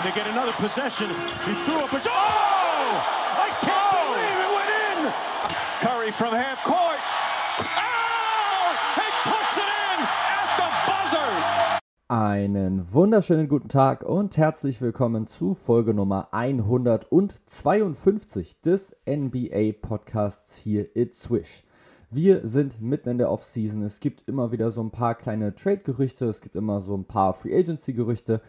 And they get another possession. He threw up a... Oh! I can't oh! believe it went in! Curry from half court. Oh! He puts it in at the buzzer! Einen wunderschönen guten Tag und herzlich willkommen zu Folge Nummer 152 des NBA Podcasts hier It's Swish. Wir sind mitten in der Offseason. Es gibt immer wieder so ein paar kleine Trade-Gerüchte, es gibt immer so ein paar Free Agency-Gerüchte.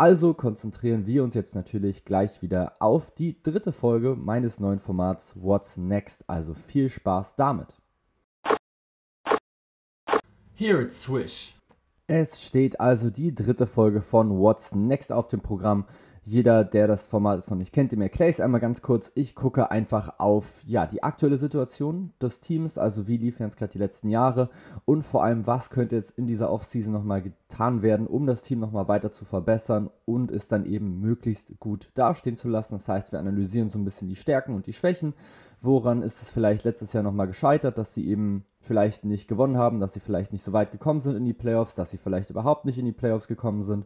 Also konzentrieren wir uns jetzt natürlich gleich wieder auf die dritte Folge meines neuen Formats What's Next. Also viel Spaß damit. Here it's Swish. Es steht also die dritte Folge von What's Next auf dem Programm. Jeder, der das Format noch nicht kennt, dem erkläre ich es einmal ganz kurz. Ich gucke einfach auf ja, die aktuelle Situation des Teams, also wie liefen jetzt gerade die letzten Jahre und vor allem, was könnte jetzt in dieser Offseason nochmal getan werden, um das Team nochmal weiter zu verbessern und es dann eben möglichst gut dastehen zu lassen. Das heißt, wir analysieren so ein bisschen die Stärken und die Schwächen. Woran ist es vielleicht letztes Jahr nochmal gescheitert, dass sie eben vielleicht nicht gewonnen haben, dass sie vielleicht nicht so weit gekommen sind in die Playoffs, dass sie vielleicht überhaupt nicht in die Playoffs gekommen sind.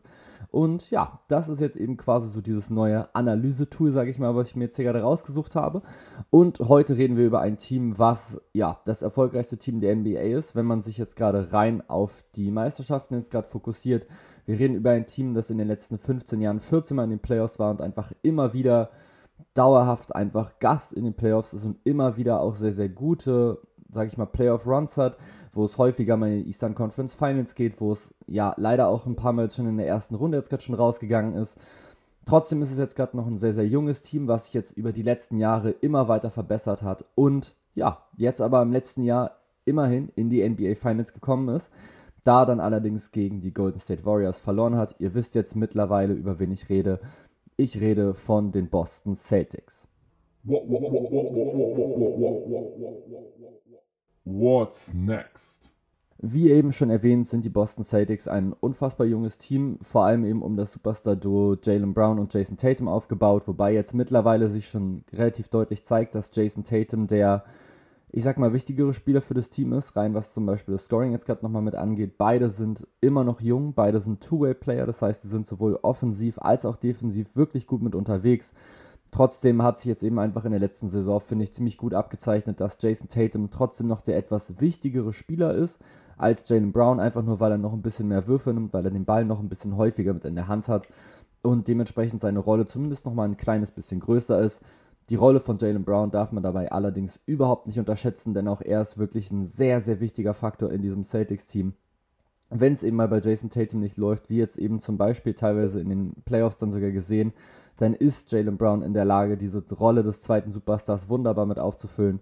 Und ja, das ist jetzt eben quasi so dieses neue Analyse-Tool, sage ich mal, was ich mir jetzt hier gerade rausgesucht habe. Und heute reden wir über ein Team, was ja das erfolgreichste Team der NBA ist, wenn man sich jetzt gerade rein auf die Meisterschaften jetzt gerade fokussiert. Wir reden über ein Team, das in den letzten 15 Jahren 14 Mal in den Playoffs war und einfach immer wieder dauerhaft einfach Gast in den Playoffs ist und immer wieder auch sehr, sehr gute sage ich mal, Playoff-Runs hat, wo es häufiger mal in die Eastern Conference Finals geht, wo es ja leider auch ein paar Mal schon in der ersten Runde jetzt gerade schon rausgegangen ist. Trotzdem ist es jetzt gerade noch ein sehr, sehr junges Team, was sich jetzt über die letzten Jahre immer weiter verbessert hat und ja, jetzt aber im letzten Jahr immerhin in die NBA Finals gekommen ist. Da dann allerdings gegen die Golden State Warriors verloren hat. Ihr wisst jetzt mittlerweile, über wen ich rede. Ich rede von den Boston Celtics. What's next? Wie eben schon erwähnt, sind die Boston Celtics ein unfassbar junges Team, vor allem eben um das Superstar-Duo Jalen Brown und Jason Tatum aufgebaut, wobei jetzt mittlerweile sich schon relativ deutlich zeigt, dass Jason Tatum der, ich sag mal, wichtigere Spieler für das Team ist, rein was zum Beispiel das Scoring jetzt gerade nochmal mit angeht. Beide sind immer noch jung, beide sind Two-Way-Player, das heißt, sie sind sowohl offensiv als auch defensiv wirklich gut mit unterwegs. Trotzdem hat sich jetzt eben einfach in der letzten Saison, finde ich, ziemlich gut abgezeichnet, dass Jason Tatum trotzdem noch der etwas wichtigere Spieler ist als Jalen Brown, einfach nur weil er noch ein bisschen mehr Würfe nimmt, weil er den Ball noch ein bisschen häufiger mit in der Hand hat und dementsprechend seine Rolle zumindest noch mal ein kleines bisschen größer ist. Die Rolle von Jalen Brown darf man dabei allerdings überhaupt nicht unterschätzen, denn auch er ist wirklich ein sehr, sehr wichtiger Faktor in diesem Celtics-Team. Wenn es eben mal bei Jason Tatum nicht läuft, wie jetzt eben zum Beispiel teilweise in den Playoffs dann sogar gesehen, dann ist Jalen Brown in der Lage, diese Rolle des zweiten Superstars wunderbar mit aufzufüllen.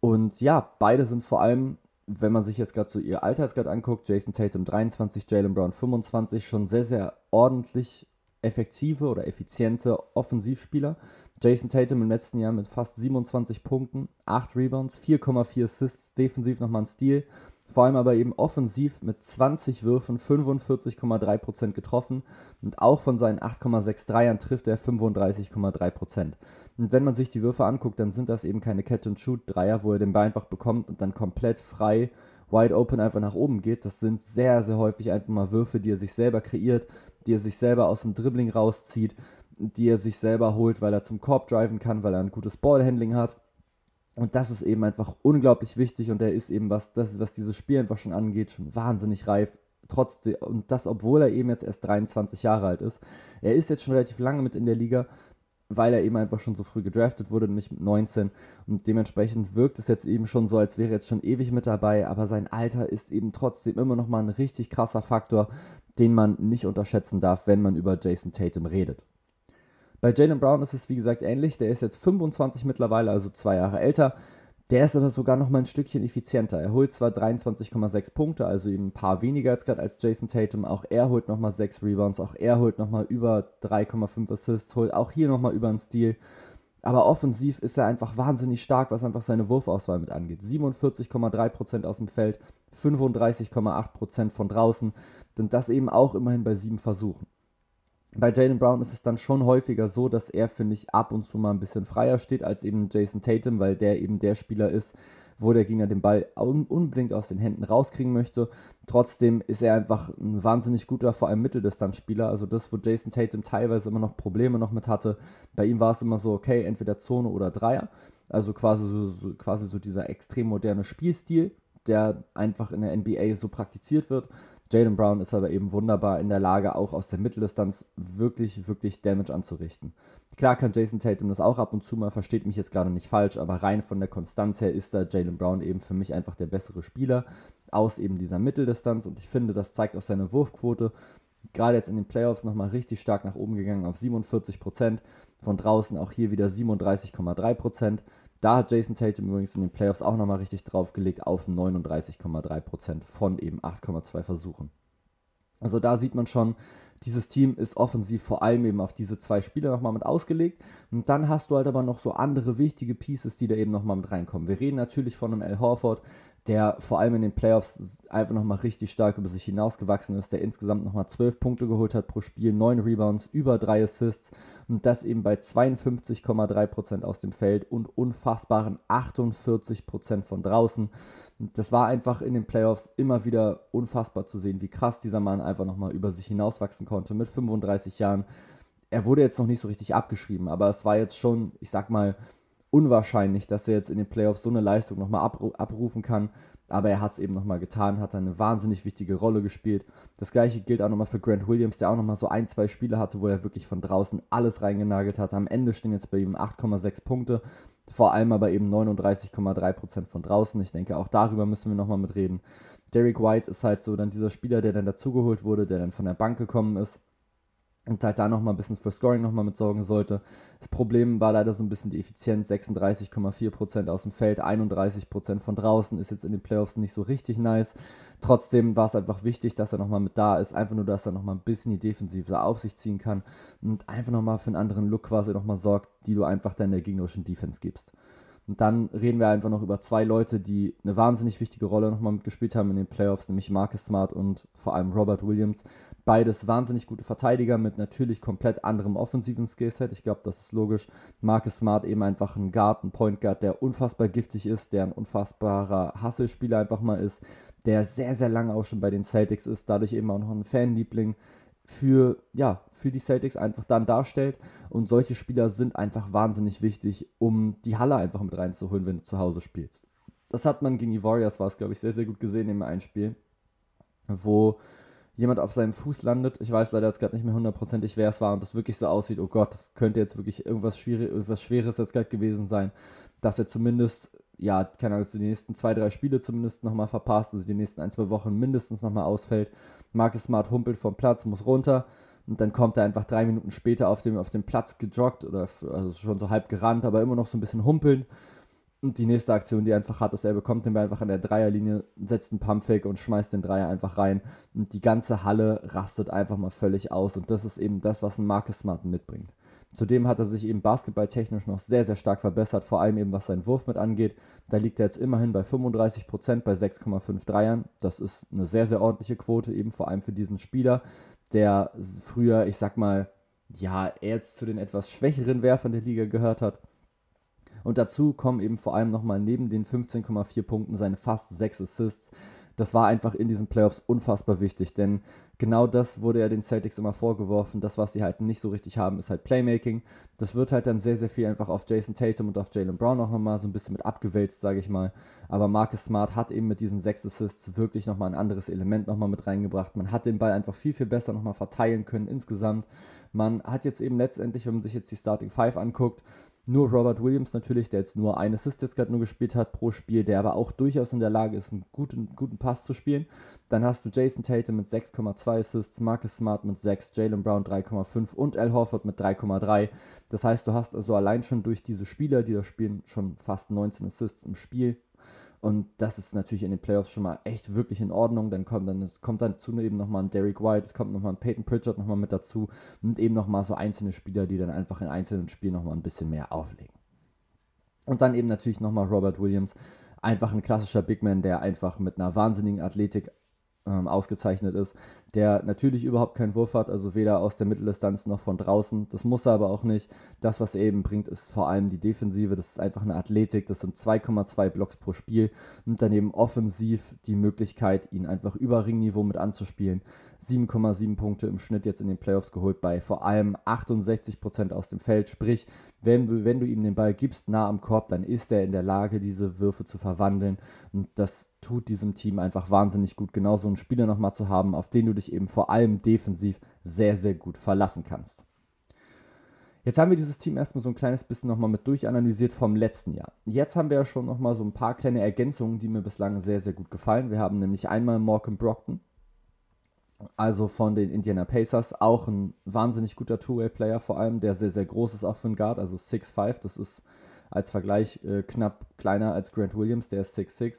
Und ja, beide sind vor allem, wenn man sich jetzt gerade so ihr Altersgrad anguckt, Jason Tatum 23, Jalen Brown 25, schon sehr, sehr ordentlich effektive oder effiziente Offensivspieler. Jason Tatum im letzten Jahr mit fast 27 Punkten, 8 Rebounds, 4,4 Assists, defensiv nochmal ein Stil vor allem aber eben offensiv mit 20 Würfen 45,3% getroffen und auch von seinen 8,6 Dreiern trifft er 35,3%. Und wenn man sich die Würfe anguckt, dann sind das eben keine Catch-and-Shoot-Dreier, wo er den Ball einfach bekommt und dann komplett frei, wide open einfach nach oben geht. Das sind sehr, sehr häufig einfach mal Würfe, die er sich selber kreiert, die er sich selber aus dem Dribbling rauszieht, die er sich selber holt, weil er zum Korb driven kann, weil er ein gutes Ballhandling hat. Und das ist eben einfach unglaublich wichtig und er ist eben, was, das, was dieses Spiel einfach schon angeht, schon wahnsinnig reif. Trotzdem, und das, obwohl er eben jetzt erst 23 Jahre alt ist. Er ist jetzt schon relativ lange mit in der Liga, weil er eben einfach schon so früh gedraftet wurde, nämlich mit 19. Und dementsprechend wirkt es jetzt eben schon so, als wäre er jetzt schon ewig mit dabei, aber sein Alter ist eben trotzdem immer noch mal ein richtig krasser Faktor, den man nicht unterschätzen darf, wenn man über Jason Tatum redet. Bei Jalen Brown ist es wie gesagt ähnlich. Der ist jetzt 25 mittlerweile, also zwei Jahre älter. Der ist aber sogar noch mal ein Stückchen effizienter. Er holt zwar 23,6 Punkte, also eben ein paar weniger als gerade als Jason Tatum. Auch er holt noch mal 6 Rebounds, auch er holt noch mal über 3,5 Assists, holt auch hier noch mal über einen Stil. Aber offensiv ist er einfach wahnsinnig stark, was einfach seine Wurfauswahl mit angeht. 47,3% aus dem Feld, 35,8% von draußen. Und das eben auch immerhin bei sieben Versuchen. Bei Jalen Brown ist es dann schon häufiger so, dass er, finde ich, ab und zu mal ein bisschen freier steht als eben Jason Tatum, weil der eben der Spieler ist, wo der Gegner den Ball un unbedingt aus den Händen rauskriegen möchte. Trotzdem ist er einfach ein wahnsinnig guter, vor allem Mitteldistanzspieler. Also das, wo Jason Tatum teilweise immer noch Probleme noch mit hatte. Bei ihm war es immer so, okay, entweder Zone oder Dreier. Also quasi so, so, quasi so dieser extrem moderne Spielstil, der einfach in der NBA so praktiziert wird. Jalen Brown ist aber eben wunderbar in der Lage, auch aus der Mitteldistanz wirklich, wirklich Damage anzurichten. Klar kann Jason Tatum das auch ab und zu mal, versteht mich jetzt gerade nicht falsch, aber rein von der Konstanz her ist da Jalen Brown eben für mich einfach der bessere Spieler aus eben dieser Mitteldistanz und ich finde, das zeigt auch seine Wurfquote. Gerade jetzt in den Playoffs nochmal richtig stark nach oben gegangen auf 47%, von draußen auch hier wieder 37,3%. Da hat Jason Tatum übrigens in den Playoffs auch nochmal richtig draufgelegt auf 39,3% von eben 8,2 Versuchen. Also da sieht man schon, dieses Team ist offensiv vor allem eben auf diese zwei Spieler nochmal mit ausgelegt. Und dann hast du halt aber noch so andere wichtige Pieces, die da eben nochmal mit reinkommen. Wir reden natürlich von einem Al Horford, der vor allem in den Playoffs einfach nochmal richtig stark über sich hinausgewachsen ist, der insgesamt nochmal 12 Punkte geholt hat pro Spiel, 9 Rebounds, über 3 Assists und das eben bei 52,3% aus dem Feld und unfassbaren 48% von draußen. Das war einfach in den Playoffs immer wieder unfassbar zu sehen, wie krass dieser Mann einfach nochmal über sich hinauswachsen konnte mit 35 Jahren. Er wurde jetzt noch nicht so richtig abgeschrieben, aber es war jetzt schon, ich sag mal, unwahrscheinlich, dass er jetzt in den Playoffs so eine Leistung nochmal abrufen kann. Aber er hat es eben nochmal getan, hat eine wahnsinnig wichtige Rolle gespielt. Das gleiche gilt auch nochmal für Grant Williams, der auch nochmal so ein, zwei Spiele hatte, wo er wirklich von draußen alles reingenagelt hat. Am Ende stehen jetzt bei ihm 8,6 Punkte, vor allem aber eben 39,3% von draußen. Ich denke, auch darüber müssen wir nochmal mit reden. Derek White ist halt so dann dieser Spieler, der dann dazugeholt wurde, der dann von der Bank gekommen ist und halt da nochmal ein bisschen für Scoring nochmal mit sorgen sollte. Das Problem war leider so ein bisschen die Effizienz, 36,4% aus dem Feld, 31% von draußen, ist jetzt in den Playoffs nicht so richtig nice. Trotzdem war es einfach wichtig, dass er nochmal mit da ist, einfach nur, dass er nochmal ein bisschen die Defensive auf sich ziehen kann und einfach nochmal für einen anderen Look quasi nochmal sorgt, die du einfach dann der gegnerischen Defense gibst. Und dann reden wir einfach noch über zwei Leute, die eine wahnsinnig wichtige Rolle nochmal mitgespielt haben in den Playoffs, nämlich Marcus Smart und vor allem Robert Williams. Beides wahnsinnig gute Verteidiger mit natürlich komplett anderem offensiven Skillset. Ich glaube, das ist logisch. Marcus Smart eben einfach ein Guard, ein Point Guard, der unfassbar giftig ist, der ein unfassbarer Hasselspieler einfach mal ist, der sehr, sehr lange auch schon bei den Celtics ist, dadurch eben auch noch ein Fanliebling für, ja, für die Celtics einfach dann darstellt. Und solche Spieler sind einfach wahnsinnig wichtig, um die Halle einfach mit reinzuholen, wenn du zu Hause spielst. Das hat man gegen die Warriors, war es, glaube ich, sehr, sehr gut gesehen im Einspiel, wo jemand auf seinem Fuß landet. Ich weiß leider jetzt gerade nicht mehr hundertprozentig, wer es war und das wirklich so aussieht, oh Gott, das könnte jetzt wirklich irgendwas, Schwierig, irgendwas Schweres jetzt gerade gewesen sein, dass er zumindest, ja, keine Ahnung, die nächsten zwei, drei Spiele zumindest nochmal verpasst, also die nächsten ein, zwei Wochen mindestens nochmal ausfällt. Marcus Smart humpelt vom Platz, muss runter und dann kommt er einfach drei Minuten später auf dem, auf dem Platz gejoggt oder also schon so halb gerannt, aber immer noch so ein bisschen humpeln und die nächste Aktion, die er einfach hat, ist, er bekommt den Ball einfach an der Dreierlinie, setzt einen Pumpfake und schmeißt den Dreier einfach rein. Und die ganze Halle rastet einfach mal völlig aus. Und das ist eben das, was ein Marcus Smart mitbringt. Zudem hat er sich eben basketballtechnisch noch sehr, sehr stark verbessert, vor allem eben was seinen Wurf mit angeht. Da liegt er jetzt immerhin bei 35% bei 6,5 Dreiern. Das ist eine sehr, sehr ordentliche Quote, eben vor allem für diesen Spieler, der früher, ich sag mal, ja, er jetzt zu den etwas schwächeren Werfern der Liga gehört hat. Und dazu kommen eben vor allem nochmal neben den 15,4 Punkten seine fast 6 Assists. Das war einfach in diesen Playoffs unfassbar wichtig, denn genau das wurde ja den Celtics immer vorgeworfen. Das, was sie halt nicht so richtig haben, ist halt Playmaking. Das wird halt dann sehr, sehr viel einfach auf Jason Tatum und auf Jalen Brown auch nochmal so ein bisschen mit abgewälzt, sage ich mal. Aber Marcus Smart hat eben mit diesen 6 Assists wirklich nochmal ein anderes Element nochmal mit reingebracht. Man hat den Ball einfach viel, viel besser nochmal verteilen können insgesamt. Man hat jetzt eben letztendlich, wenn man sich jetzt die Starting 5 anguckt, nur Robert Williams natürlich, der jetzt nur eine Assist jetzt gerade nur gespielt hat pro Spiel, der aber auch durchaus in der Lage ist, einen guten, guten Pass zu spielen. Dann hast du Jason Tatum mit 6,2 Assists, Marcus Smart mit 6, Jalen Brown 3,5 und Al Horford mit 3,3. Das heißt, du hast also allein schon durch diese Spieler, die das spielen, schon fast 19 Assists im Spiel. Und das ist natürlich in den Playoffs schon mal echt wirklich in Ordnung. Dann kommt dann kommt dazu eben nochmal ein Derek White, es kommt nochmal ein Peyton Pritchard nochmal mit dazu und eben nochmal so einzelne Spieler, die dann einfach in einzelnen Spielen nochmal ein bisschen mehr auflegen. Und dann eben natürlich nochmal Robert Williams, einfach ein klassischer Big Man, der einfach mit einer wahnsinnigen Athletik ähm, ausgezeichnet ist, der natürlich überhaupt keinen Wurf hat, also weder aus der Mitteldistanz noch von draußen. Das muss er aber auch nicht. Das, was er eben bringt, ist vor allem die Defensive. Das ist einfach eine Athletik. Das sind 2,2 Blocks pro Spiel und daneben offensiv die Möglichkeit, ihn einfach über Ringniveau mit anzuspielen. 7,7 Punkte im Schnitt jetzt in den Playoffs geholt bei vor allem 68% aus dem Feld. Sprich, wenn du, wenn du ihm den Ball gibst nah am Korb, dann ist er in der Lage, diese Würfe zu verwandeln. Und das tut diesem Team einfach wahnsinnig gut, genau so einen Spieler nochmal zu haben, auf den du dich eben vor allem defensiv sehr, sehr gut verlassen kannst. Jetzt haben wir dieses Team erstmal so ein kleines bisschen nochmal mit durchanalysiert vom letzten Jahr. Jetzt haben wir ja schon nochmal so ein paar kleine Ergänzungen, die mir bislang sehr, sehr gut gefallen. Wir haben nämlich einmal Morgan Brockton, also von den Indiana Pacers, auch ein wahnsinnig guter Two-Way-Player vor allem, der sehr, sehr groß ist auch für einen Guard, also 6'5, das ist als Vergleich äh, knapp kleiner als Grant Williams, der ist 6'6.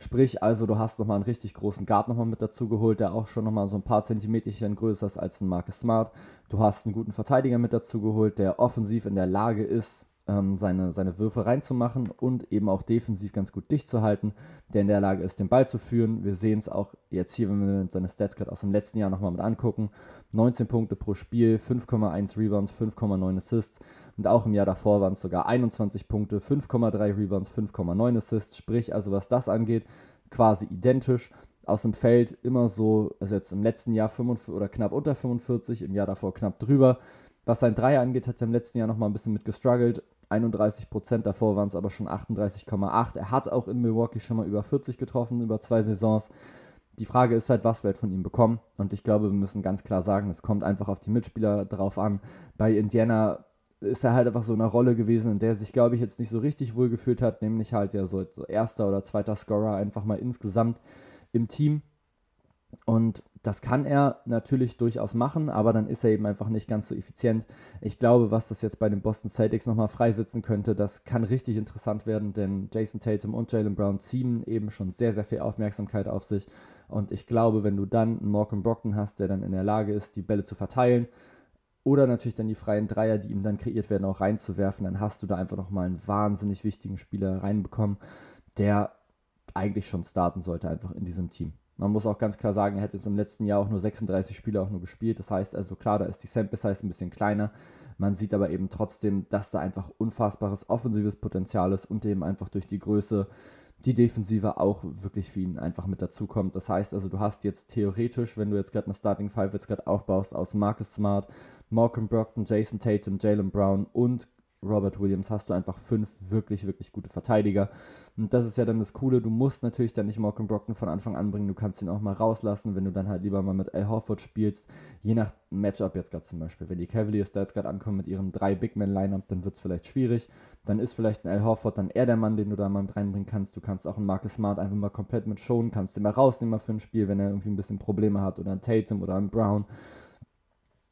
Sprich, also du hast nochmal einen richtig großen Guard nochmal mit dazu geholt, der auch schon nochmal so ein paar Zentimeterchen größer ist als ein Marcus Smart. Du hast einen guten Verteidiger mit dazu geholt, der offensiv in der Lage ist, ähm, seine, seine Würfe reinzumachen und eben auch defensiv ganz gut dicht zu halten, der in der Lage ist, den Ball zu führen. Wir sehen es auch jetzt hier, wenn wir seine Stats gerade aus dem letzten Jahr nochmal mit angucken. 19 Punkte pro Spiel, 5,1 Rebounds, 5,9 Assists. Und auch im Jahr davor waren es sogar 21 Punkte, 5,3 Rebounds, 5,9 Assists. Sprich, also was das angeht, quasi identisch. Aus dem Feld immer so, also jetzt im letzten Jahr 45 oder knapp unter 45, im Jahr davor knapp drüber. Was sein Dreier angeht, hat er im letzten Jahr nochmal ein bisschen mit gestruggelt. 31 Prozent, davor waren es aber schon 38,8. Er hat auch in Milwaukee schon mal über 40 getroffen, über zwei Saisons. Die Frage ist halt, was wir halt von ihm bekommen. Und ich glaube, wir müssen ganz klar sagen, es kommt einfach auf die Mitspieler drauf an. Bei Indiana ist er halt einfach so eine Rolle gewesen, in der er sich, glaube ich, jetzt nicht so richtig wohlgefühlt hat, nämlich halt ja so, so erster oder zweiter Scorer einfach mal insgesamt im Team. Und das kann er natürlich durchaus machen, aber dann ist er eben einfach nicht ganz so effizient. Ich glaube, was das jetzt bei den Boston Celtics nochmal freisetzen könnte, das kann richtig interessant werden, denn Jason Tatum und Jalen Brown ziehen eben schon sehr, sehr viel Aufmerksamkeit auf sich. Und ich glaube, wenn du dann einen Morgan Brockton hast, der dann in der Lage ist, die Bälle zu verteilen, oder natürlich dann die freien Dreier, die ihm dann kreiert werden, auch reinzuwerfen, dann hast du da einfach nochmal einen wahnsinnig wichtigen Spieler reinbekommen, der eigentlich schon starten sollte, einfach in diesem Team. Man muss auch ganz klar sagen, er hat jetzt im letzten Jahr auch nur 36 Spiele auch nur gespielt. Das heißt also klar, da ist die Sample Size ein bisschen kleiner. Man sieht aber eben trotzdem, dass da einfach unfassbares offensives Potenzial ist und eben einfach durch die Größe die Defensive auch wirklich für ihn einfach mit dazukommt. Das heißt also, du hast jetzt theoretisch, wenn du jetzt gerade eine Starting Five jetzt gerade aufbaust aus Marcus Smart, Malcolm Brockton, Jason Tatum, Jalen Brown und Robert Williams hast du einfach fünf wirklich, wirklich gute Verteidiger. Und das ist ja dann das Coole, du musst natürlich dann nicht Malcolm Brockton von Anfang an bringen, du kannst ihn auch mal rauslassen, wenn du dann halt lieber mal mit Al Horford spielst, je nach Matchup jetzt gerade zum Beispiel. Wenn die Cavaliers da jetzt gerade ankommen mit ihrem drei Big Man Lineup, dann wird es vielleicht schwierig. Dann ist vielleicht ein Al Horford dann eher der Mann, den du da mal mit reinbringen kannst. Du kannst auch einen Marcus Smart einfach mal komplett mit schonen, kannst den mal rausnehmen mal für ein Spiel, wenn er irgendwie ein bisschen Probleme hat oder ein Tatum oder ein Brown.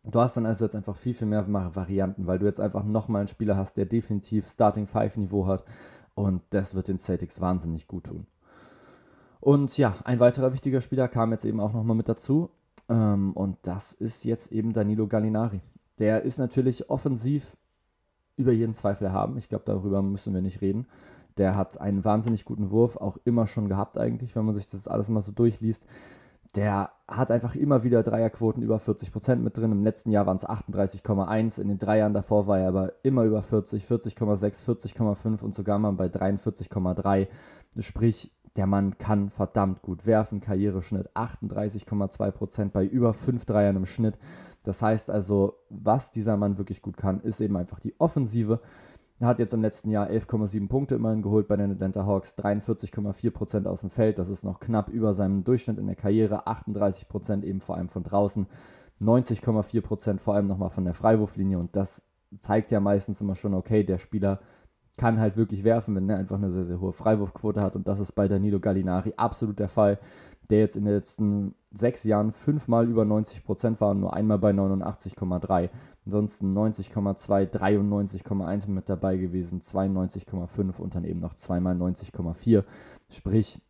Du hast dann also jetzt einfach viel, viel mehr Varianten, weil du jetzt einfach nochmal einen Spieler hast, der definitiv Starting 5 Niveau hat und das wird den Celtics wahnsinnig gut tun. Und ja, ein weiterer wichtiger Spieler kam jetzt eben auch nochmal mit dazu ähm, und das ist jetzt eben Danilo Gallinari. Der ist natürlich offensiv über jeden Zweifel haben. Ich glaube, darüber müssen wir nicht reden. Der hat einen wahnsinnig guten Wurf, auch immer schon gehabt eigentlich, wenn man sich das alles mal so durchliest der hat einfach immer wieder Dreierquoten über 40% mit drin. Im letzten Jahr waren es 38,1. In den drei Jahren davor war er aber immer über 40, 40,6, 40,5 und sogar mal bei 43,3. Sprich, der Mann kann verdammt gut werfen. Karriereschnitt 38,2% bei über 5 Dreiern im Schnitt. Das heißt also, was dieser Mann wirklich gut kann, ist eben einfach die Offensive. Er hat jetzt im letzten Jahr 11,7 Punkte immerhin geholt bei den Atlanta Hawks, 43,4% aus dem Feld. Das ist noch knapp über seinem Durchschnitt in der Karriere, 38% eben vor allem von draußen, 90,4% vor allem nochmal von der Freiwurflinie. Und das zeigt ja meistens immer schon, okay, der Spieler kann halt wirklich werfen, wenn er einfach eine sehr, sehr hohe Freiwurfquote hat. Und das ist bei Danilo Gallinari absolut der Fall, der jetzt in den letzten sechs Jahren fünfmal über 90% war und nur einmal bei 89,3. Ansonsten 90,2, 93,1 mit dabei gewesen, 92,5 und dann eben noch zweimal 90,4. Sprich,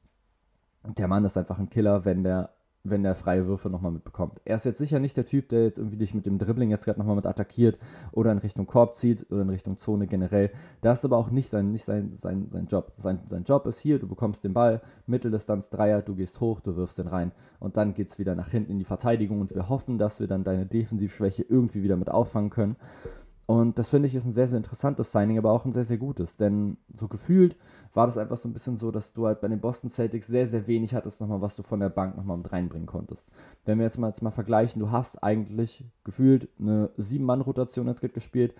der Mann ist einfach ein Killer, wenn der wenn der freie Würfe nochmal mitbekommt. Er ist jetzt sicher nicht der Typ, der jetzt irgendwie dich mit dem Dribbling jetzt gerade nochmal mit attackiert oder in Richtung Korb zieht oder in Richtung Zone generell. Das ist aber auch nicht sein, nicht sein, sein, sein Job. Sein, sein Job ist hier, du bekommst den Ball, Mitteldistanz, Dreier, du gehst hoch, du wirfst den rein und dann geht es wieder nach hinten in die Verteidigung und wir hoffen, dass wir dann deine Defensivschwäche irgendwie wieder mit auffangen können. Und das finde ich ist ein sehr, sehr interessantes Signing, aber auch ein sehr, sehr gutes. Denn so gefühlt war das einfach so ein bisschen so, dass du halt bei den Boston Celtics sehr, sehr wenig hattest, nochmal, was du von der Bank nochmal mit reinbringen konntest. Wenn wir jetzt mal, jetzt mal vergleichen, du hast eigentlich gefühlt eine Sieben-Mann-Rotation jetzt gespielt,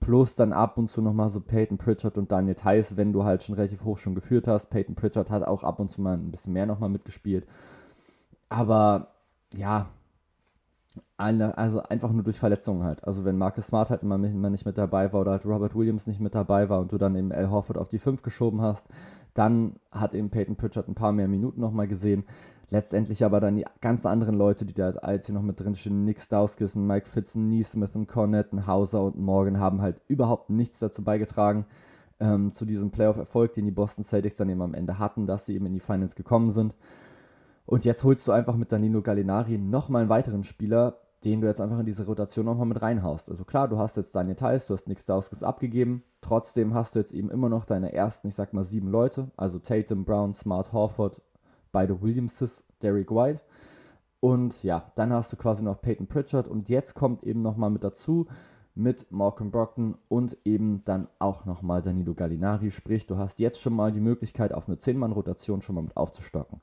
plus dann ab und zu nochmal so Peyton Pritchard und Daniel Theiss, wenn du halt schon relativ hoch schon geführt hast. Peyton Pritchard hat auch ab und zu mal ein bisschen mehr nochmal mitgespielt. Aber ja, eine, also einfach nur durch Verletzungen halt. Also wenn Marcus Smart halt immer, immer nicht mit dabei war oder halt Robert Williams nicht mit dabei war und du dann eben Al Horford auf die 5 geschoben hast, dann hat eben Peyton Pritchard ein paar mehr Minuten nochmal gesehen. Letztendlich aber dann die ganzen anderen Leute, die da als hier noch mit drin stehen, Nick Stauskas, Mike Fitzen, Neesmith und Cornett, Hauser und Morgan, haben halt überhaupt nichts dazu beigetragen, ähm, zu diesem Playoff-Erfolg, den die Boston Celtics dann eben am Ende hatten, dass sie eben in die Finals gekommen sind. Und jetzt holst du einfach mit Danilo Gallinari nochmal einen weiteren Spieler, den du jetzt einfach in diese Rotation nochmal mit reinhaust. Also klar, du hast jetzt Daniel Theiss, du hast Nick Stauskas abgegeben, trotzdem hast du jetzt eben immer noch deine ersten, ich sag mal, sieben Leute, also Tatum, Brown, Smart, Horford, beide Williamses, Derek White. Und ja, dann hast du quasi noch Peyton Pritchard und jetzt kommt eben nochmal mit dazu mit Malcolm Brockton und eben dann auch nochmal Danilo Gallinari. Sprich, du hast jetzt schon mal die Möglichkeit, auf eine 10-Mann-Rotation schon mal mit aufzustocken.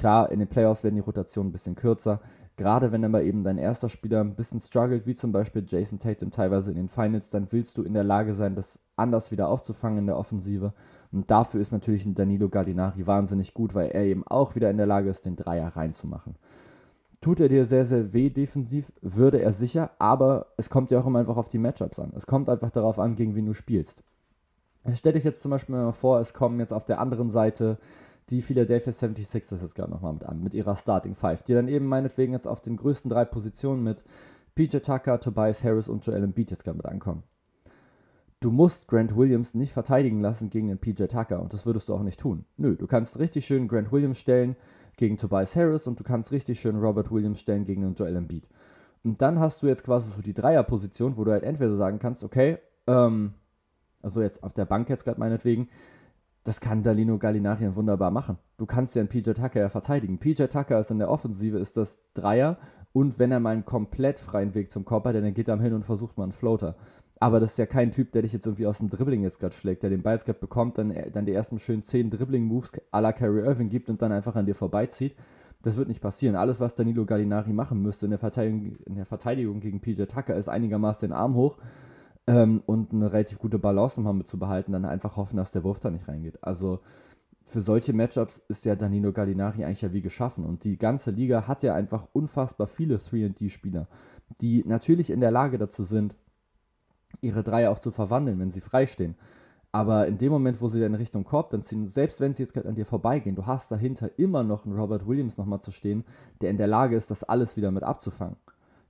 Klar, in den Playoffs werden die Rotationen ein bisschen kürzer, Gerade wenn aber eben dein erster Spieler ein bisschen struggelt, wie zum Beispiel Jason Tatum teilweise in den Finals, dann willst du in der Lage sein, das anders wieder aufzufangen in der Offensive. Und dafür ist natürlich ein Danilo Gallinari wahnsinnig gut, weil er eben auch wieder in der Lage ist, den Dreier reinzumachen. Tut er dir sehr, sehr weh defensiv, würde er sicher, aber es kommt ja auch immer einfach auf die Matchups an. Es kommt einfach darauf an, gegen wen du spielst. Stell dich jetzt zum Beispiel mal vor, es kommen jetzt auf der anderen Seite die Philadelphia 76ers jetzt gerade nochmal mit an, mit ihrer Starting Five, die dann eben meinetwegen jetzt auf den größten drei Positionen mit PJ Tucker, Tobias Harris und Joel Embiid jetzt gerade mit ankommen. Du musst Grant Williams nicht verteidigen lassen gegen den PJ Tucker und das würdest du auch nicht tun. Nö, du kannst richtig schön Grant Williams stellen gegen Tobias Harris und du kannst richtig schön Robert Williams stellen gegen den Joel Embiid. Und dann hast du jetzt quasi so die Dreierposition, wo du halt entweder sagen kannst, okay, ähm, also jetzt auf der Bank jetzt gerade meinetwegen, das kann Dalino Gallinari wunderbar machen. Du kannst ja einen PJ Tucker ja verteidigen. PJ Tucker ist in der Offensive, ist das Dreier und wenn er mal einen komplett freien Weg zum Korb hat, dann geht er hin und versucht mal einen Floater. Aber das ist ja kein Typ, der dich jetzt irgendwie aus dem Dribbling jetzt gerade schlägt, der den Ball bekommt, dann, dann die ersten schönen 10 Dribbling-Moves à la Kyrie Irving gibt und dann einfach an dir vorbeizieht. Das wird nicht passieren. Alles, was Danilo Gallinari machen müsste in der Verteidigung, in der Verteidigung gegen PJ Tucker, ist einigermaßen den Arm hoch ähm, und eine relativ gute Balance nochmal mit zu behalten, dann einfach hoffen, dass der Wurf da nicht reingeht. Also für solche Matchups ist ja Danilo Gallinari eigentlich ja wie geschaffen und die ganze Liga hat ja einfach unfassbar viele 3D-Spieler, die natürlich in der Lage dazu sind, ihre Dreier auch zu verwandeln, wenn sie freistehen. Aber in dem Moment, wo sie dann in Richtung Korb dann ziehen, selbst wenn sie jetzt an dir vorbeigehen, du hast dahinter immer noch einen Robert Williams nochmal zu stehen, der in der Lage ist, das alles wieder mit abzufangen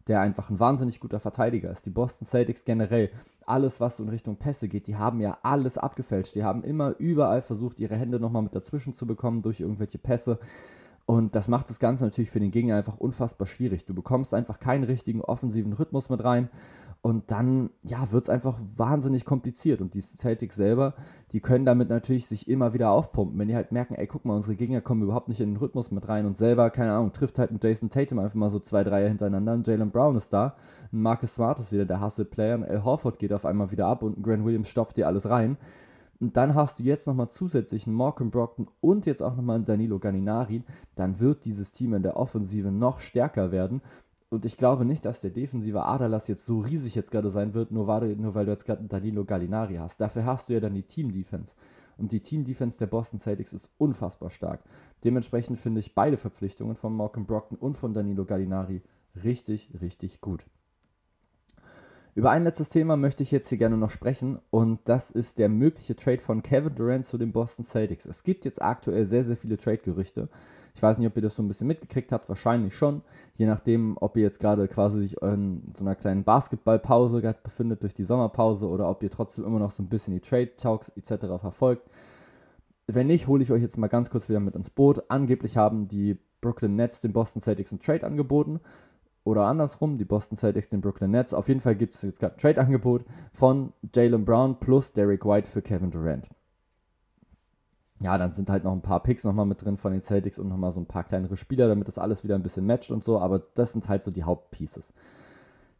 der einfach ein wahnsinnig guter Verteidiger ist. Die Boston Celtics generell, alles was in Richtung Pässe geht, die haben ja alles abgefälscht. Die haben immer überall versucht, ihre Hände nochmal mit dazwischen zu bekommen durch irgendwelche Pässe. Und das macht das Ganze natürlich für den Gegner einfach unfassbar schwierig. Du bekommst einfach keinen richtigen offensiven Rhythmus mit rein. Und dann, ja, wird es einfach wahnsinnig kompliziert. Und die Celtics selber, die können damit natürlich sich immer wieder aufpumpen. Wenn die halt merken, ey, guck mal, unsere Gegner kommen überhaupt nicht in den Rhythmus mit rein und selber, keine Ahnung, trifft halt mit Jason Tatum einfach mal so zwei, drei hintereinander. Und Jalen Brown ist da. Ein Marcus Smart ist wieder der Hustle-Player. Ein Al Horford geht auf einmal wieder ab und ein Grant Williams stopft dir alles rein. Und dann hast du jetzt nochmal zusätzlich einen Malcolm Brockton und jetzt auch nochmal einen Danilo Gallinari. Dann wird dieses Team in der Offensive noch stärker werden. Und ich glaube nicht, dass der defensive Aderlass jetzt so riesig jetzt gerade sein wird, nur weil, nur weil du jetzt gerade Danilo Gallinari hast. Dafür hast du ja dann die Team-Defense. Und die Team-Defense der Boston Celtics ist unfassbar stark. Dementsprechend finde ich beide Verpflichtungen von Malcolm Brockton und von Danilo Gallinari richtig, richtig gut. Über ein letztes Thema möchte ich jetzt hier gerne noch sprechen und das ist der mögliche Trade von Kevin Durant zu den Boston Celtics. Es gibt jetzt aktuell sehr, sehr viele Trade-Gerüchte. Ich weiß nicht, ob ihr das so ein bisschen mitgekriegt habt, wahrscheinlich schon. Je nachdem, ob ihr jetzt gerade quasi sich in so einer kleinen Basketballpause gerade befindet durch die Sommerpause oder ob ihr trotzdem immer noch so ein bisschen die Trade Talks etc. verfolgt. wenn nicht, hole ich euch jetzt mal ganz kurz wieder mit ins Boot. Angeblich haben die Brooklyn Nets den Boston Celtics ein Trade angeboten. Oder andersrum, die Boston Celtics den Brooklyn Nets. Auf jeden Fall gibt es jetzt gerade ein Trade-Angebot von Jalen Brown plus Derek White für Kevin Durant. Ja, dann sind halt noch ein paar Picks nochmal mit drin von den Celtics und nochmal so ein paar kleinere Spieler, damit das alles wieder ein bisschen matcht und so. Aber das sind halt so die Hauptpieces.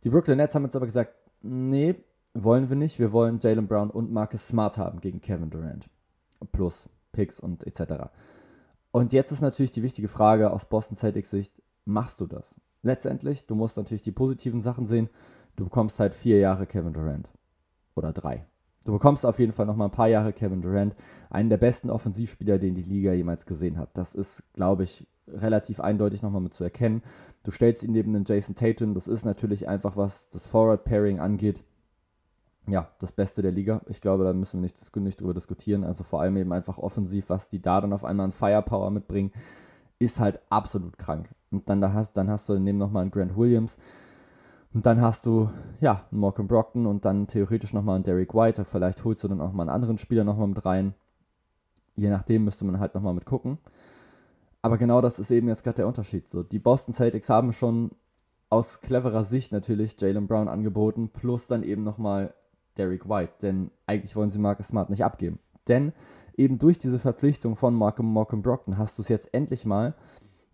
Die Brooklyn Nets haben jetzt aber gesagt, nee, wollen wir nicht. Wir wollen Jalen Brown und Marcus Smart haben gegen Kevin Durant. Plus Picks und etc. Und jetzt ist natürlich die wichtige Frage aus Boston Celtics Sicht, machst du das? Letztendlich, du musst natürlich die positiven Sachen sehen. Du bekommst halt vier Jahre Kevin Durant. Oder drei. Du bekommst auf jeden Fall nochmal ein paar Jahre Kevin Durant, einen der besten Offensivspieler, den die Liga jemals gesehen hat. Das ist, glaube ich, relativ eindeutig nochmal mit zu erkennen. Du stellst ihn neben den Jason Tatum, das ist natürlich einfach, was das Forward-Pairing angeht, ja, das Beste der Liga. Ich glaube, da müssen wir nicht, nicht drüber diskutieren. Also vor allem eben einfach offensiv, was die da dann auf einmal an Firepower mitbringen, ist halt absolut krank. Und dann, da hast, dann hast du neben nochmal einen Grant Williams. Und dann hast du, ja, einen Malcolm Brockton und dann theoretisch nochmal einen Derek White. Vielleicht holst du dann auch mal einen anderen Spieler nochmal mit rein. Je nachdem müsste man halt nochmal mit gucken. Aber genau das ist eben jetzt gerade der Unterschied. So, die Boston Celtics haben schon aus cleverer Sicht natürlich Jalen Brown angeboten, plus dann eben nochmal Derek White, denn eigentlich wollen sie Marcus Smart nicht abgeben. Denn eben durch diese Verpflichtung von Malcolm, Malcolm Brockton hast du es jetzt endlich mal,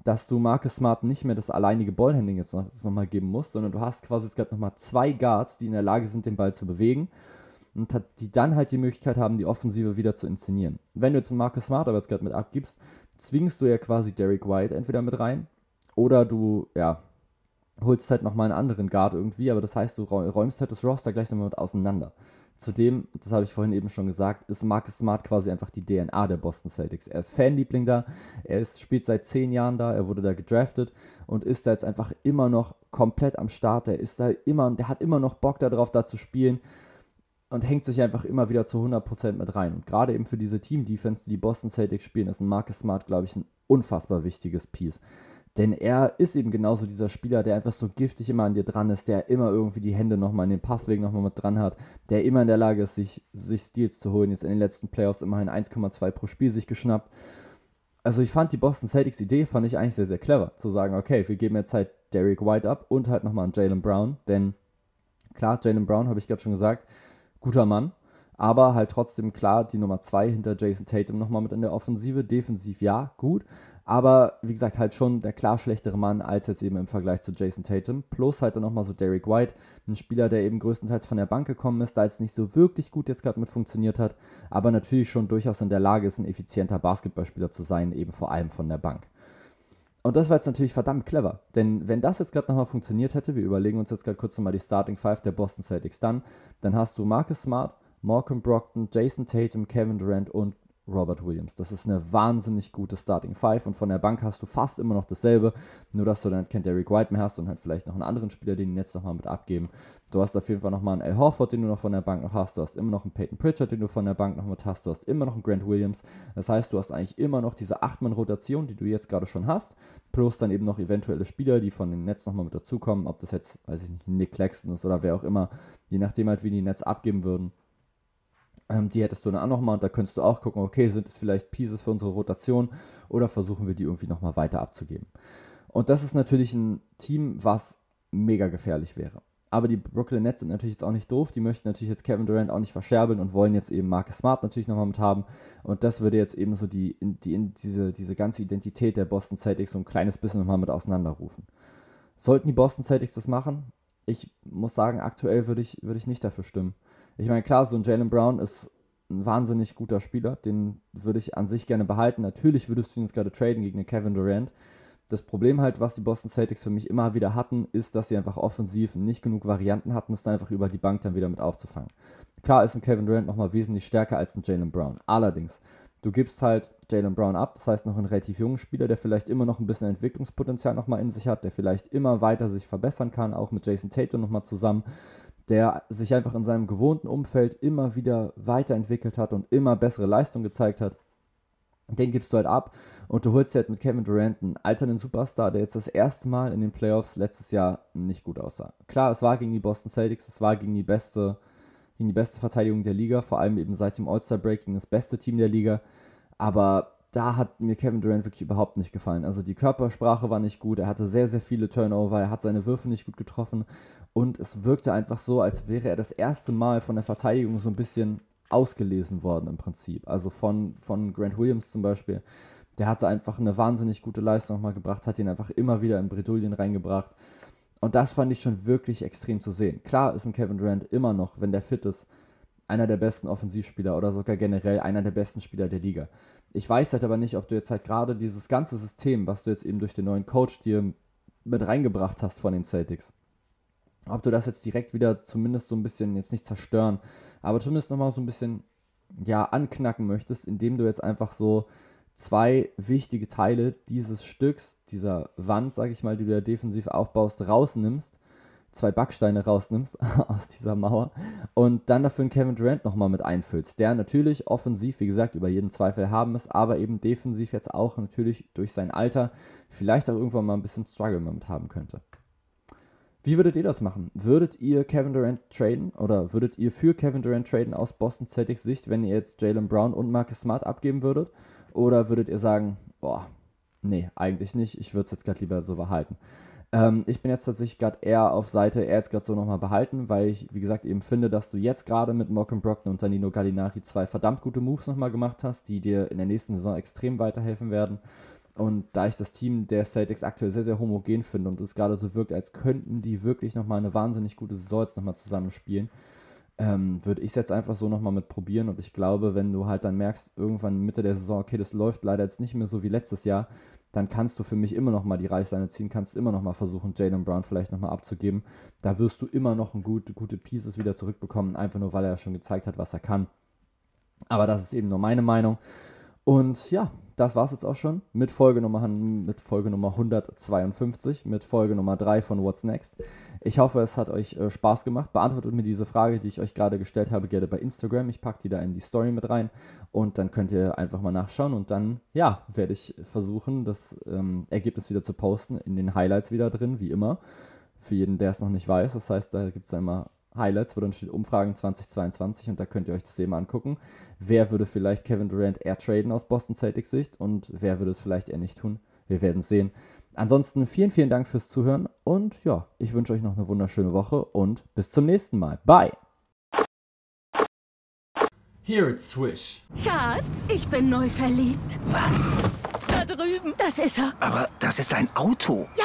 dass du Marcus Smart nicht mehr das alleinige Ballhandling jetzt noch, nochmal geben musst, sondern du hast quasi jetzt gerade nochmal zwei Guards, die in der Lage sind, den Ball zu bewegen und die dann halt die Möglichkeit haben, die Offensive wieder zu inszenieren. Wenn du jetzt einen Marcus Smart aber jetzt gerade mit abgibst, zwingst du ja quasi Derek White entweder mit rein oder du, ja, holst halt nochmal einen anderen Guard irgendwie, aber das heißt, du räumst halt das Roster gleich nochmal mit auseinander. Zudem, das habe ich vorhin eben schon gesagt, ist Marcus Smart quasi einfach die DNA der Boston Celtics. Er ist Fanliebling da, er ist, spielt seit zehn Jahren da, er wurde da gedraftet und ist da jetzt einfach immer noch komplett am Start. Er ist da immer, der hat immer noch Bock darauf, da zu spielen und hängt sich einfach immer wieder zu 100% mit rein. Und gerade eben für diese Team-Defense, die die Boston Celtics spielen, ist ein Marcus Smart, glaube ich, ein unfassbar wichtiges Piece. Denn er ist eben genauso dieser Spieler, der einfach so giftig immer an dir dran ist, der immer irgendwie die Hände nochmal in den Passweg nochmal mit dran hat, der immer in der Lage ist, sich, sich Steals zu holen. Jetzt in den letzten Playoffs immerhin 1,2 pro Spiel sich geschnappt. Also ich fand die Boston Celtics Idee, fand ich eigentlich sehr, sehr clever. Zu sagen, okay, wir geben jetzt halt Derek White ab und halt nochmal an Jalen Brown. Denn klar, Jalen Brown, habe ich gerade schon gesagt, guter Mann. Aber halt trotzdem klar die Nummer 2 hinter Jason Tatum nochmal mit in der Offensive. Defensiv ja, gut. Aber wie gesagt, halt schon der klar schlechtere Mann als jetzt eben im Vergleich zu Jason Tatum. Plus halt dann nochmal so Derek White, ein Spieler, der eben größtenteils von der Bank gekommen ist, da jetzt nicht so wirklich gut jetzt gerade mit funktioniert hat, aber natürlich schon durchaus in der Lage ist, ein effizienter Basketballspieler zu sein, eben vor allem von der Bank. Und das war jetzt natürlich verdammt clever, denn wenn das jetzt gerade nochmal funktioniert hätte, wir überlegen uns jetzt gerade kurz nochmal die Starting Five der Boston Celtics dann, dann hast du Marcus Smart, Malcolm Brockton, Jason Tatum, Kevin Durant und Robert Williams. Das ist eine wahnsinnig gute Starting Five und von der Bank hast du fast immer noch dasselbe, nur dass du dann kein Derek White mehr hast und halt vielleicht noch einen anderen Spieler, den die jetzt nochmal mit abgeben. Du hast auf jeden Fall nochmal einen Al Horford, den du noch von der Bank noch hast. Du hast immer noch einen Peyton Pritchard, den du von der Bank noch mit hast. Du hast immer noch einen Grant Williams. Das heißt, du hast eigentlich immer noch diese 8-Mann-Rotation, die du jetzt gerade schon hast. Plus dann eben noch eventuelle Spieler, die von den Nets nochmal mit dazukommen. Ob das jetzt, weiß ich nicht, Nick Claxton ist oder wer auch immer. Je nachdem halt, wie die Nets abgeben würden. Ähm, die hättest du dann auch nochmal und da könntest du auch gucken, okay, sind es vielleicht Pieces für unsere Rotation oder versuchen wir die irgendwie nochmal weiter abzugeben. Und das ist natürlich ein Team, was mega gefährlich wäre. Aber die Brooklyn Nets sind natürlich jetzt auch nicht doof. Die möchten natürlich jetzt Kevin Durant auch nicht verscherbeln und wollen jetzt eben Marcus Smart natürlich nochmal mit haben. Und das würde jetzt eben so die, die, diese, diese ganze Identität der Boston Celtics so ein kleines bisschen nochmal mit auseinanderrufen. Sollten die Boston Celtics das machen? Ich muss sagen, aktuell würde ich, würde ich nicht dafür stimmen. Ich meine, klar, so ein Jalen Brown ist ein wahnsinnig guter Spieler. Den würde ich an sich gerne behalten. Natürlich würdest du ihn jetzt gerade traden gegen den Kevin Durant. Das Problem halt, was die Boston Celtics für mich immer wieder hatten, ist, dass sie einfach offensiv nicht genug Varianten hatten, das dann einfach über die Bank dann wieder mit aufzufangen. Klar ist ein Kevin Durant nochmal wesentlich stärker als ein Jalen Brown. Allerdings, du gibst halt Jalen Brown ab, das heißt noch einen relativ jungen Spieler, der vielleicht immer noch ein bisschen Entwicklungspotenzial nochmal in sich hat, der vielleicht immer weiter sich verbessern kann, auch mit Jason Tatum nochmal zusammen der sich einfach in seinem gewohnten Umfeld immer wieder weiterentwickelt hat und immer bessere Leistung gezeigt hat. Den gibst du halt ab und du holst halt mit Kevin Durant einen alternden Superstar, der jetzt das erste Mal in den Playoffs letztes Jahr nicht gut aussah. Klar, es war gegen die Boston Celtics, es war gegen die beste, gegen die beste Verteidigung der Liga, vor allem eben seit dem All-Star Break gegen das beste Team der Liga. Aber da hat mir Kevin Durant wirklich überhaupt nicht gefallen. Also die Körpersprache war nicht gut, er hatte sehr, sehr viele Turnover, er hat seine Würfe nicht gut getroffen und es wirkte einfach so, als wäre er das erste Mal von der Verteidigung so ein bisschen ausgelesen worden im Prinzip. Also von, von Grant Williams zum Beispiel. Der hatte einfach eine wahnsinnig gute Leistung nochmal gebracht, hat ihn einfach immer wieder in Bredouillen reingebracht. Und das fand ich schon wirklich extrem zu sehen. Klar ist ein Kevin Durant immer noch, wenn der fit ist, einer der besten Offensivspieler oder sogar generell einer der besten Spieler der Liga. Ich weiß halt aber nicht, ob du jetzt halt gerade dieses ganze System, was du jetzt eben durch den neuen Coach dir mit reingebracht hast von den Celtics, ob du das jetzt direkt wieder zumindest so ein bisschen, jetzt nicht zerstören, aber zumindest nochmal so ein bisschen, ja, anknacken möchtest, indem du jetzt einfach so zwei wichtige Teile dieses Stücks, dieser Wand, sag ich mal, die du ja defensiv aufbaust, rausnimmst zwei Backsteine rausnimmst aus dieser Mauer und dann dafür einen Kevin Durant nochmal mit einfüllst, der natürlich offensiv, wie gesagt, über jeden Zweifel haben ist, aber eben defensiv jetzt auch natürlich durch sein Alter vielleicht auch irgendwann mal ein bisschen Struggle mit haben könnte. Wie würdet ihr das machen? Würdet ihr Kevin Durant traden oder würdet ihr für Kevin Durant traden aus Boston Celtics Sicht, wenn ihr jetzt Jalen Brown und Marcus Smart abgeben würdet? Oder würdet ihr sagen, boah, nee, eigentlich nicht, ich würde es jetzt gerade lieber so behalten? Ähm, ich bin jetzt tatsächlich gerade eher auf Seite, er jetzt gerade so nochmal behalten, weil ich, wie gesagt, eben finde, dass du jetzt gerade mit Malcolm Brockton und Danilo Gallinari zwei verdammt gute Moves nochmal gemacht hast, die dir in der nächsten Saison extrem weiterhelfen werden. Und da ich das Team der Celtics aktuell sehr, sehr homogen finde und es gerade so wirkt, als könnten die wirklich nochmal eine wahnsinnig gute Saison jetzt nochmal zusammenspielen, ähm, würde ich es jetzt einfach so nochmal mit probieren. Und ich glaube, wenn du halt dann merkst, irgendwann Mitte der Saison, okay, das läuft leider jetzt nicht mehr so wie letztes Jahr, dann kannst du für mich immer noch mal die Reißleine ziehen, kannst immer noch mal versuchen, Jalen Brown vielleicht noch mal abzugeben. Da wirst du immer noch ein gut, gute Pieces wieder zurückbekommen, einfach nur, weil er schon gezeigt hat, was er kann. Aber das ist eben nur meine Meinung. Und ja, das war es jetzt auch schon mit Folge Nummer, mit Folge Nummer 152, mit Folge Nummer 3 von What's Next. Ich hoffe, es hat euch äh, Spaß gemacht. Beantwortet mir diese Frage, die ich euch gerade gestellt habe, gerne bei Instagram. Ich packe die da in die Story mit rein und dann könnt ihr einfach mal nachschauen und dann, ja, werde ich versuchen, das ähm, Ergebnis wieder zu posten, in den Highlights wieder drin, wie immer. Für jeden, der es noch nicht weiß. Das heißt, da gibt es immer Highlights, wo dann steht Umfragen 2022 und da könnt ihr euch das eben angucken. Wer würde vielleicht Kevin Durant eher traden aus Boston Celtics Sicht und wer würde es vielleicht eher nicht tun? Wir werden sehen. Ansonsten vielen, vielen Dank fürs Zuhören und ja, ich wünsche euch noch eine wunderschöne Woche und bis zum nächsten Mal. Bye! Here it's Swish. Schatz, ich bin neu verliebt. Was? Da drüben. Das ist er. Aber das ist ein Auto. Ja,